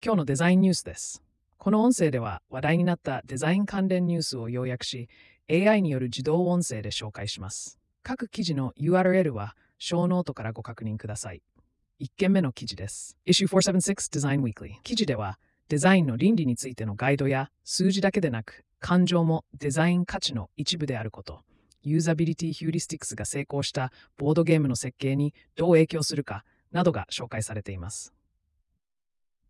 今日のデザインニュースです。この音声では話題になったデザイン関連ニュースを要約し、AI による自動音声で紹介します。各記事の URL はショーノートからご確認ください。1件目の記事です。Issue 476 Design Weekly 記事ではデザインの倫理についてのガイドや数字だけでなく感情もデザイン価値の一部であること、ユーザビリティヒューリスティクスが成功したボードゲームの設計にどう影響するかなどが紹介されています。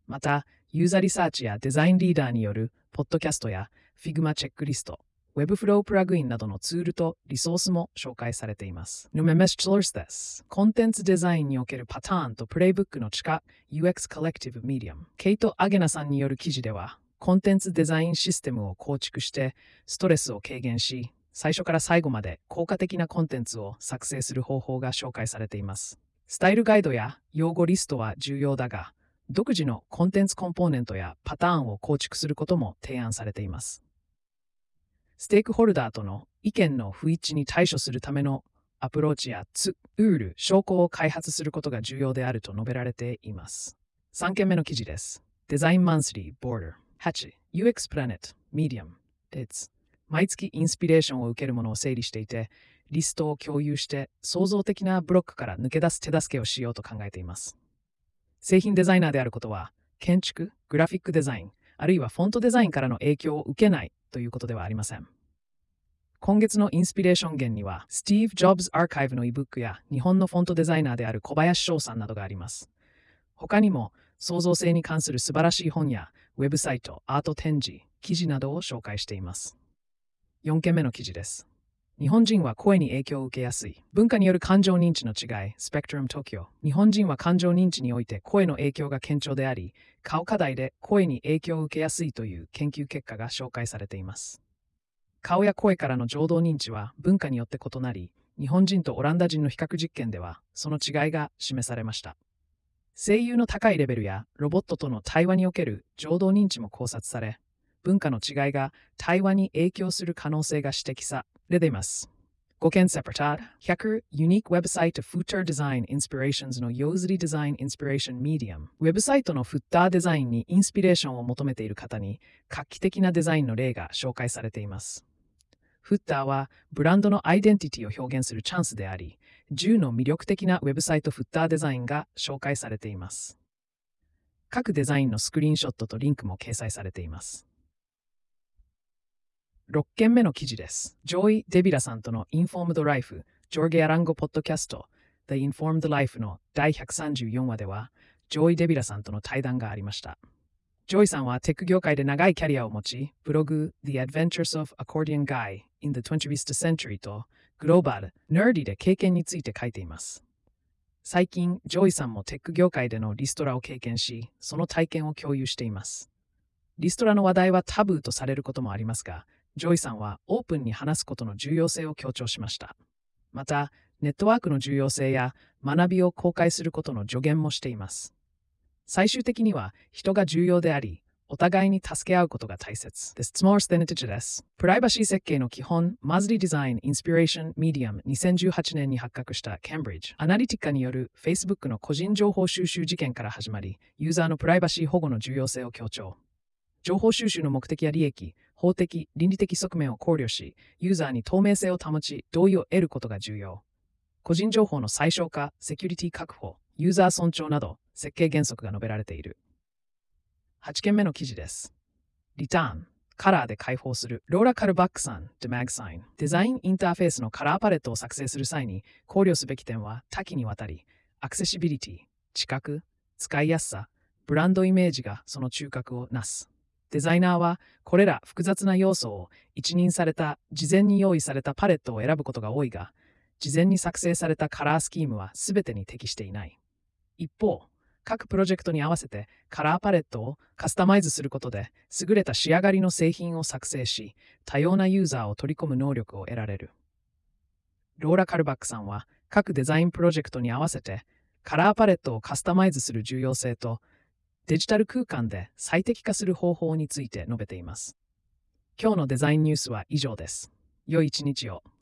また、ユーザーリサーチやデザインリーダーによるポッドキャストや Figma チェックリスト、Webflow プラグインなどのツールとリソースも紹介されています。ヌメメスチョルスです。コンテンツデザインにおけるパターンとプレイブックの地下 UX コレクティブメディアム。ケイト・アゲナさんによる記事では、コンテンツデザインシステムを構築してストレスを軽減し、最初から最後まで効果的なコンテンツを作成する方法が紹介されています。スタイルガイドや用語リストは重要だが、独自のコンテンツコンポーネントやパターンを構築することも提案されています。ステークホルダーとの意見の不一致に対処するためのアプローチやツール、証拠を開発することが重要であると述べられています。3件目の記事です。 Design Monthly、ボーダー、8、UX Planet、Medium、レッツ。毎月インスピレーションを受けるものを整理していて、リストを共有して創造的なブロックから抜け出す手助けをしようと考えています。製品デザイナーであることは、建築、グラフィックデザイン、あるいはフォントデザインからの影響を受けないということではありません。今月のインスピレーション源には、スティーブ・ジョブズ・アーカイブの ebook や日本のフォントデザイナーである小林翔さんなどがあります。他にも、創造性に関する素晴らしい本や、ウェブサイト、アート展示、記事などを紹介しています。4件目の記事です。日本人は声に影響を受けやすい。文化による感情認知の違い、スペクトラム東京。日本人は感情認知において声の影響が顕著であり、顔課題で声に影響を受けやすいという研究結果が紹介されています。顔や声からの情動認知は文化によって異なり、日本人とオランダ人の比較実験ではその違いが示されました。声優の高いレベルやロボットとの対話における情動認知も考察され、文化の違いが対話に影響する可能性が指摘されています。5件セパター100 Unique Website Footer Design Inspirations の Yozri Design Inspiration Medium ウェブサイトのフッターデザインにインスピレーションを求めている方に画期的なデザインの例が紹介されています。フッターはブランドのアイデンティティを表現するチャンスであり、10の魅力的なウェブサイトフッターデザインが紹介されています。各デザインのスクリーンショットとリンクも掲載されています。6件目の記事です。ジョイ・デビラさんとの Informed Life ジョーゲ・アランゴ・ポッドキャスト The Informed Life の第134話では、ジョイ・デビラさんとの対談がありました。ジョイさんはテック業界で長いキャリアを持ち、ブログ The Adventures of Accordion Guy in the 21st Century とグローバル、Nerdy で経験について書いています。最近、ジョイさんもテック業界でのリストラを経験し、その体験を共有しています。リストラの話題はタブーとされることもありますが、ジョイさんはオープンに話すことの重要性を強調しました。また、ネットワークの重要性や学びを公開することの助言もしています。最終的には人が重要であり、お互いに助け合うことが大切です。つもステネティチです。プライバシー設計の基本、マズリデザイン、インスピレーション、ミディアム2018年に発覚したケンブリッジ、アナリティカによる Facebook の個人情報収集事件から始まり、ユーザーのプライバシー保護の重要性を強調。情報収集の目的や利益、法的、倫理的側面を考慮し、ユーザーに透明性を保ち、同意を得ることが重要。個人情報の最小化、セキュリティ確保、ユーザー尊重など、設計原則が述べられている。8件目の記事です。リターン、カラーで開放する。ローラ・カルバックさん、デマグサイン。デザインインターフェースのカラーパレットを作成する際に考慮すべき点は多岐にわたり、アクセシビリティ、知覚、使いやすさ、ブランドイメージがその中核をなす。デザイナーはこれら複雑な要素を一任された事前に用意されたパレットを選ぶことが多いが、事前に作成されたカラースキームは全てに適していない。一方、各プロジェクトに合わせてカラーパレットをカスタマイズすることで優れた仕上がりの製品を作成し、多様なユーザーを取り込む能力を得られる。ローラ・カルバックさんは各デザインプロジェクトに合わせてカラーパレットをカスタマイズする重要性とデジタル空間で最適化する方法について述べています。今日のデザインニュースは以上です。良い一日を。